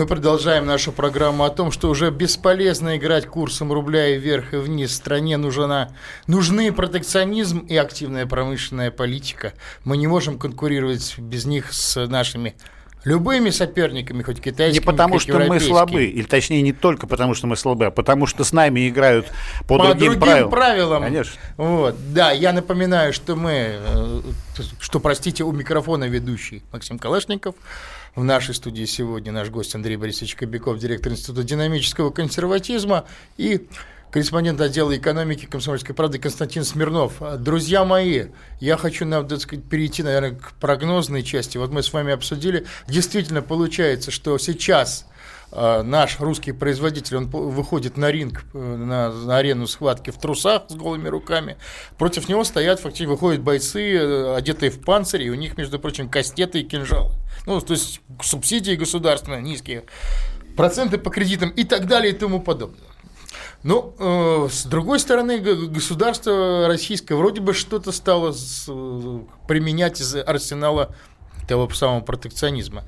Speaker 2: Мы продолжаем нашу программу о том, что уже бесполезно играть курсом рубля и вверх и вниз. Стране нужна, нужны протекционизм и активная промышленная политика. Мы не можем конкурировать без них с нашими любыми соперниками, хоть китайскими,
Speaker 1: Не потому, что мы слабы, или точнее не только потому, что мы слабы, а потому что с нами играют по, по другим, другим правилам.
Speaker 2: правилам. Конечно. Вот. Да, я напоминаю, что мы, э, что, простите, у микрофона ведущий Максим Калашников, в нашей студии сегодня наш гость Андрей Борисович Кобяков, директор Института динамического консерватизма и корреспондент отдела экономики комсомольской правды Константин Смирнов. Друзья мои, я хочу нам, так сказать, перейти, наверное, к прогнозной части. Вот мы с вами обсудили. Действительно получается, что сейчас а, наш русский производитель, он выходит на ринг, э, на, на арену схватки в трусах с голыми руками. Против него стоят, фактически выходят бойцы, э, одетые в панцири, и у них, между прочим, кастеты и кинжалы. Ну, то есть субсидии государственные низкие, проценты по кредитам и так далее и тому подобное. Ну, э, с другой стороны, государство российское вроде бы что-то стало с, э, применять из арсенала того самого протекционизма.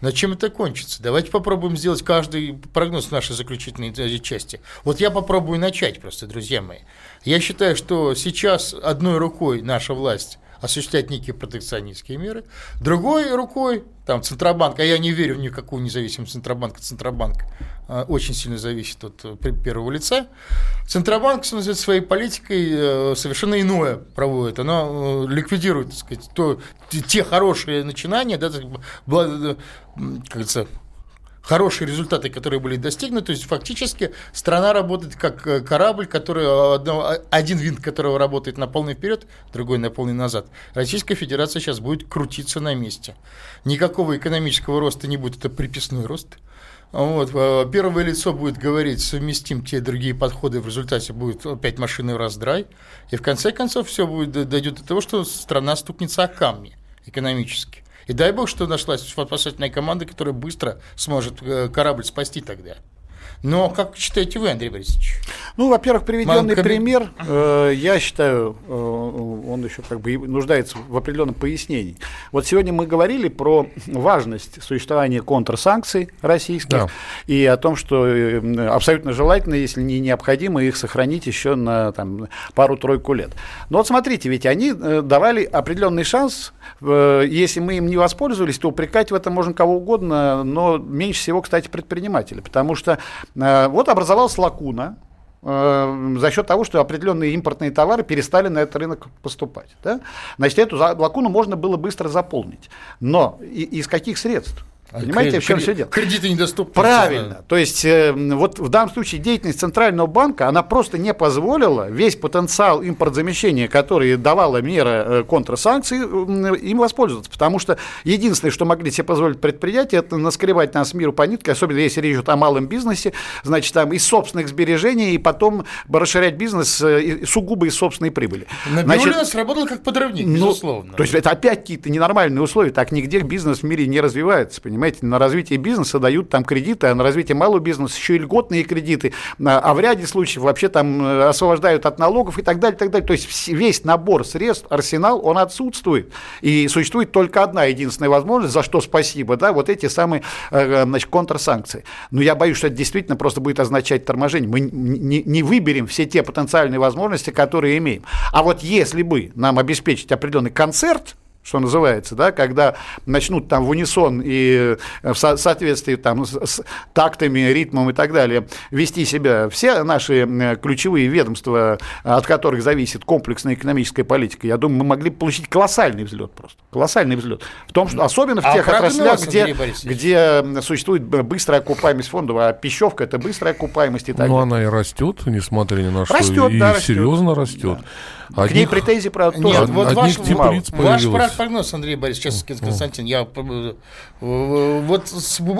Speaker 2: Но чем это кончится? Давайте попробуем сделать каждый прогноз в нашей заключительной части. Вот я попробую начать просто, друзья мои. Я считаю, что сейчас одной рукой наша власть осуществлять некие протекционистские меры, другой рукой, там, Центробанк, а я не верю в никакую независимость Центробанка, Центробанк а, очень сильно зависит от э, первого лица, Центробанк, что называется, своей политикой э, совершенно иное проводит, она э, ликвидирует, так сказать, то, те хорошие начинания, да, как говорится, хорошие результаты, которые были достигнуты. То есть фактически страна работает как э, корабль, который, э, один винт которого работает на полный вперед, другой на полный назад. Российская Федерация сейчас будет крутиться на месте. Никакого экономического роста не будет, это приписной рост. Вот. Э, первое лицо будет говорить, совместим те другие подходы, в результате будет опять машины раздрай. И в конце концов все будет, дойдет до того, что страна стукнется о камни экономически. И дай бог, что нашлась спасательная команда, которая быстро сможет э, корабль спасти тогда. Но как считаете вы, Андрей Борисович?
Speaker 1: Ну, во-первых, приведенный Манками... пример, э, я считаю, э, он еще как бы нуждается в определенном пояснении. Вот сегодня мы говорили про важность существования контрсанкций российских да. и о том, что э, абсолютно желательно, если не необходимо, их сохранить еще на там, пару-тройку лет. Но вот смотрите, ведь они э, давали определенный шанс, э, если мы им не воспользовались, то упрекать в этом можно кого угодно, но меньше всего, кстати, предпринимателя, потому что вот образовалась лакуна, э, за счет того, что определенные импортные товары перестали на этот рынок поступать. Да? Значит, эту лакуну можно было быстро заполнить. Но из каких средств? А Понимаете, в чем все дело?
Speaker 2: Кредиты недоступны.
Speaker 1: Правильно. То есть, э, вот в данном случае деятельность Центрального банка, она просто не позволила весь потенциал импортзамещения, который давала мера э, контрсанкций, им воспользоваться. Потому что единственное, что могли себе позволить предприятия, это наскребать нас миру по нитке, особенно если речь идет о малом бизнесе, значит, там из собственных сбережений, и потом расширять бизнес э, сугубо из собственной прибыли.
Speaker 2: Набиулина сработал как подрывник, ну, безусловно.
Speaker 1: То есть, это опять какие-то ненормальные условия, так нигде бизнес в мире не развивается, понимаете? Понимаете, на развитие бизнеса дают там кредиты, а на развитие малого бизнеса еще и льготные кредиты, а, а в ряде случаев вообще там э, освобождают от налогов и так далее, и так далее. То есть весь набор средств, арсенал, он отсутствует. И существует только одна единственная возможность, за что спасибо, да, вот эти самые э, значит, контрсанкции. Но я боюсь, что это действительно просто будет означать торможение. Мы не, не выберем все те потенциальные возможности, которые имеем. А вот если бы нам обеспечить определенный концерт, что называется, да, когда начнут там в унисон и э, в соответствии там с, тактами, ритмом и так далее вести себя все наши ключевые ведомства, от которых зависит комплексная экономическая политика, я думаю, мы могли бы получить колоссальный взлет просто, колоссальный взлет. В том, что особенно в а тех отраслях, где, где существует быстрая окупаемость фондов, а пищевка это быстрая окупаемость и так
Speaker 3: ну, далее. Ну, она и растет, несмотря ни на что, растет, и да, серьезно растет. Да.
Speaker 1: Одних, К ней претензий, правда, тоже. Нет,
Speaker 2: вот ваш, типа ваш прогноз, Андрей Борисович, сейчас, Константин, я, э, вот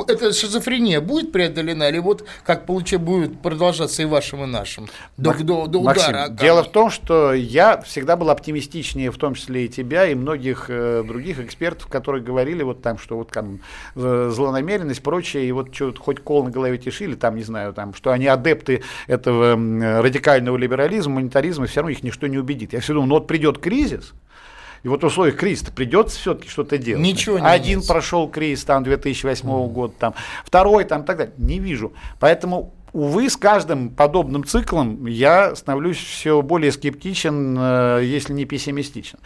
Speaker 2: эта шизофрения будет преодолена, или вот как получается будет продолжаться и вашим, и нашим
Speaker 1: до, Мак, до, до Максим, удара? Дело в том, что я всегда был оптимистичнее, в том числе и тебя, и многих э, других экспертов, которые говорили вот там, что вот там э, злонамеренность, прочее, и вот что хоть кол на голове тишили, там, не знаю, там, что они адепты этого радикального либерализма, монетаризма, все равно их ничто не убедит. Я все думаю, ну вот придет кризис, и вот в условиях кризиса придется все-таки что-то делать.
Speaker 2: Ничего
Speaker 1: не Один меняется. прошел кризис там 2008 mm. года, там, второй там так далее. Не вижу. Поэтому увы, с каждым подобным циклом я становлюсь все более скептичен, э, если не пессимистичен.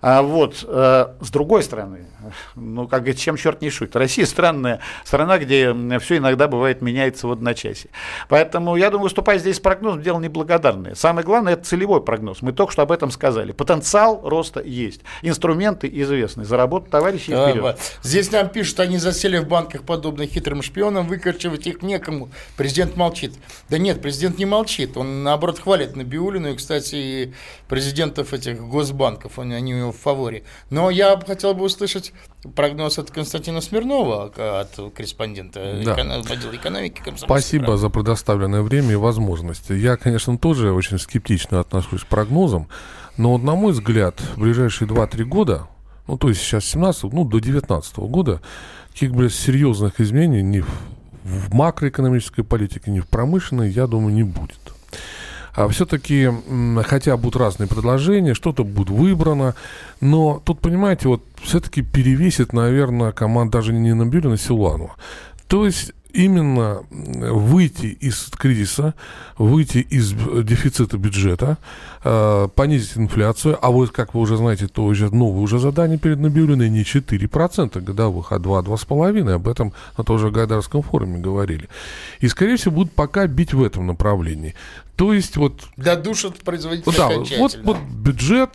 Speaker 1: А вот, э, с другой стороны, ну, как говорится, чем черт не шутит. Россия странная страна, где все иногда бывает меняется в одночасье. Поэтому, я думаю, выступать здесь с прогнозом дело неблагодарное. Самое главное, это целевой прогноз. Мы только что об этом сказали. Потенциал роста есть. Инструменты известны. Заработать товарищи
Speaker 2: а, вперед. Здесь нам пишут, они засели в банках подобно хитрым шпионам, выкорчевать их некому. Президент молчит. Да нет, президент не молчит. Он, наоборот, хвалит Набиулину и, кстати, президентов этих госбанков. Они у него в фаворе. Но я хотел бы услышать прогноз от Константина Смирнова, от корреспондента да. отдела экономики.
Speaker 3: Спасибо за предоставленное время и возможности. Я, конечно, тоже очень скептично отношусь к прогнозам, но, на мой взгляд, в ближайшие 2-3 года, ну, то есть сейчас 17 ну, до 19 года, каких-бы серьезных изменений ни в, в макроэкономической политике, ни в промышленной, я думаю, не будет а все-таки, хотя будут разные предложения, что-то будет выбрано, но тут, понимаете, вот все-таки перевесит, наверное, команда даже не Набилина, а Силуанова. То есть именно выйти из кризиса, выйти из дефицита бюджета, э, понизить инфляцию, а вот, как вы уже знаете, то уже новое уже задание перед Набиулиной не 4% годовых, а 2-2,5%, об этом на том же Гайдарском форуме говорили. И, скорее всего, будут пока бить в этом направлении. То есть вот...
Speaker 2: Додушат производителя
Speaker 3: да, вот, вот бюджет,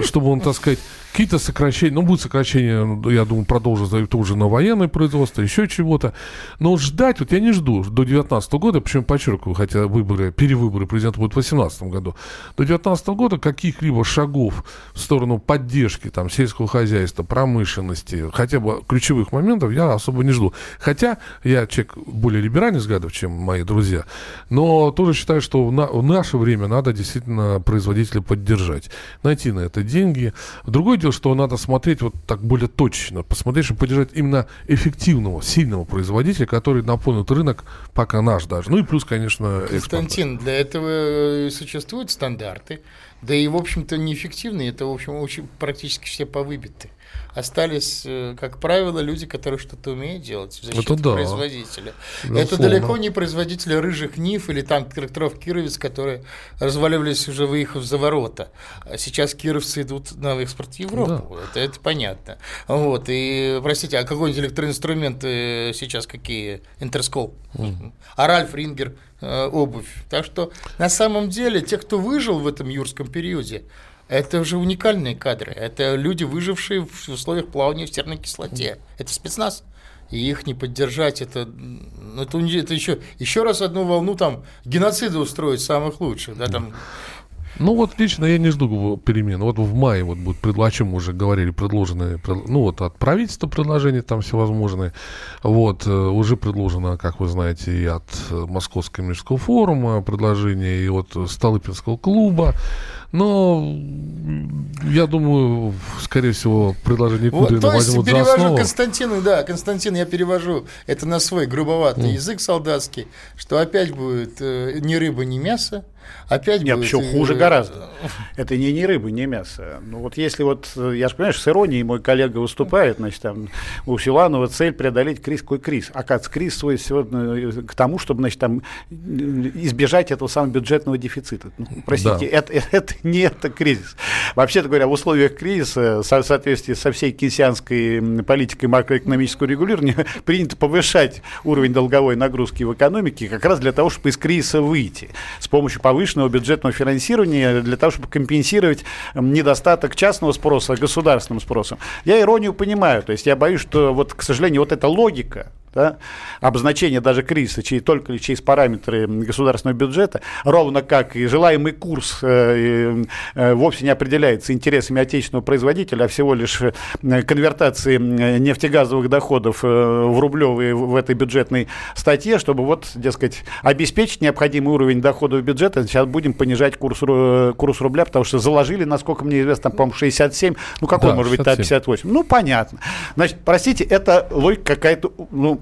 Speaker 3: чтобы он, так сказать, какие-то сокращения, ну, будет сокращение, я думаю, продолжится тоже на военное производство, еще чего-то. Но ждать, вот я не жду до 2019 года, почему подчеркиваю, хотя выборы, перевыборы президента будут в 2018 году, до 2019 года каких-либо шагов в сторону поддержки там, сельского хозяйства, промышленности, хотя бы ключевых моментов я особо не жду. Хотя я человек более либеральный взглядов, чем мои друзья, но тоже считаю, что в, на, в наше время надо действительно производителя поддержать, найти на это деньги. Другой дело, что надо смотреть вот так более точно, посмотреть, чтобы поддержать именно эффективного, сильного производителя, который наполнит рынок, пока наш даже. Ну и плюс, конечно,
Speaker 2: Константин, экспорт. для этого существуют стандарты, да и, в общем-то, неэффективные, это, в общем, очень, практически все повыбиты. Остались, э, как правило, люди, которые что-то умеют делать в защиту
Speaker 3: Это да.
Speaker 2: производителя.
Speaker 3: Безусловно.
Speaker 2: Это далеко не производители рыжих НИФ или там тракторов Кировец, которые разваливались уже выехав за ворота. А сейчас кировцы идут на экспорт в Европу. Это, это понятно. Вот. И, простите, а какой-нибудь электроинструмент э, сейчас какие? Интерскол. А Ральф Рингер э, обувь. Так что на самом деле те, кто выжил в этом юрском периоде, это уже уникальные кадры. Это люди, выжившие в условиях плавания в серной кислоте. Это спецназ. И их не поддержать, это, это, это еще, еще раз одну волну там геноцида устроить самых лучших. Да, там,
Speaker 3: Ну вот лично я не жду перемен. Вот в мае вот будет о чем мы уже говорили, предложены, пред- ну вот от правительства предложения там всевозможные. Вот, э, уже предложено, как вы знаете, и от э, Московского мирского форума предложение, и от Столыпинского клуба. Но я думаю, скорее всего, предложение
Speaker 2: Вот,
Speaker 3: Кудрина
Speaker 2: то есть
Speaker 3: возьмут за
Speaker 2: перевожу
Speaker 3: основу.
Speaker 2: Константину, да, Константин, я перевожу это на свой грубоватый язык солдатский, что опять будет э, ни рыба, ни мясо, опять
Speaker 1: Нет,
Speaker 2: будет...
Speaker 1: еще
Speaker 2: э,
Speaker 1: хуже гораздо. Это не, не рыба, не мясо. Ну вот если вот, э, я же понимаю, с иронией мой коллега выступает, значит, там у Силанова цель преодолеть кризис. Какой кризис? Оказывается, кризис свой сегодня э, к тому, чтобы, значит, там избежать этого самого бюджетного дефицита. Ну, простите,
Speaker 3: Да.
Speaker 1: это, это не это кризис. Вообще-то говоря, в условиях кризиса, в соответствии со всей кейсианской политикой макроэкономического регулирования, принято повышать уровень долговой нагрузки в экономике как раз для того, чтобы из кризиса выйти с помощью повышенного бюджетного финансирования, для того, чтобы компенсировать недостаток частного спроса государственным спросом. Я иронию понимаю, то есть я боюсь, что вот, к сожалению, вот эта логика, да, обозначение даже кризиса через, только через параметры государственного бюджета, ровно как и желаемый курс э, э, вовсе не определяется интересами отечественного производителя, а всего лишь э, конвертации м, нефтегазовых доходов э, в рублевые в этой бюджетной статье, чтобы вот, дескать, обеспечить необходимый уровень доходов бюджета, сейчас будем понижать курс, курс рубля, потому что заложили, насколько мне известно, по-моему, 67, ну какой
Speaker 3: Да,
Speaker 1: может быть,
Speaker 3: 67.
Speaker 1: 58, ну понятно. Значит, простите, это логика какая-то, ну,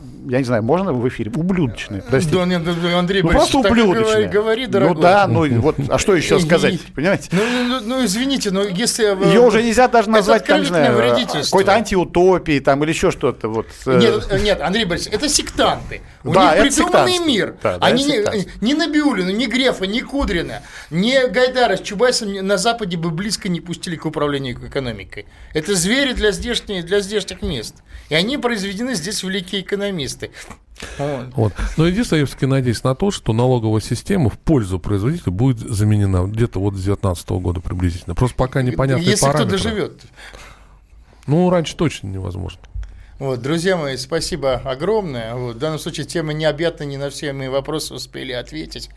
Speaker 1: я не знаю, можно в эфире? Ублюдочная, простите.
Speaker 2: Да, нет, да, Андрей
Speaker 1: Ну,
Speaker 2: Борисович,
Speaker 1: просто ублюдочная.
Speaker 2: говори, говори, дорогой.
Speaker 1: Ну да, ну вот, а что еще сказать, понимаете?
Speaker 2: Ну, ну, ну, ну, извините, но если...
Speaker 1: Ее уже нельзя даже назвать, там, не знаю, какой-то антиутопией там или еще что-то. Вот. э,
Speaker 2: Нет, э, нет, Андрей Борисович, это сектанты. У
Speaker 1: Да, это
Speaker 2: них придуманный мир.
Speaker 1: Да, да,
Speaker 2: Они
Speaker 1: это
Speaker 2: не, ни Набиулина, ни Грефа, ни Кудрина, ни Гайдара с Чубайсом на Западе бы близко не пустили к управлению экономикой. Это звери для здешних, для здешних мест. И они произведены здесь великие экономисты. Вот.
Speaker 3: Вот. Но единственное, я все-таки надеюсь на то, что налоговая система в пользу производителя будет заменена где-то вот с 2019 года приблизительно. Просто пока непонятные
Speaker 2: Если кто
Speaker 3: параметры.
Speaker 2: доживет.
Speaker 3: Ну, раньше точно невозможно.
Speaker 2: Вот, друзья мои, спасибо огромное. Вот, в данном случае тема необъятна, не на все мои вопросы успели ответить.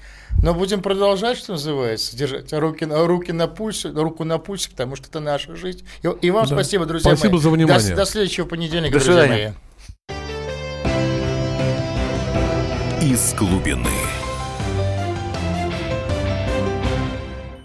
Speaker 2: Но будем продолжать, что называется, держать руки, на- руки на пульсе, руку на пульсе, потому что это наша жизнь. И, и вам
Speaker 3: Да.
Speaker 2: спасибо, друзья
Speaker 3: Спасибо
Speaker 2: мои.
Speaker 3: за внимание.
Speaker 2: До, до следующего понедельника,
Speaker 1: До
Speaker 2: друзья
Speaker 1: свидания.
Speaker 2: мои.
Speaker 4: Из глубины.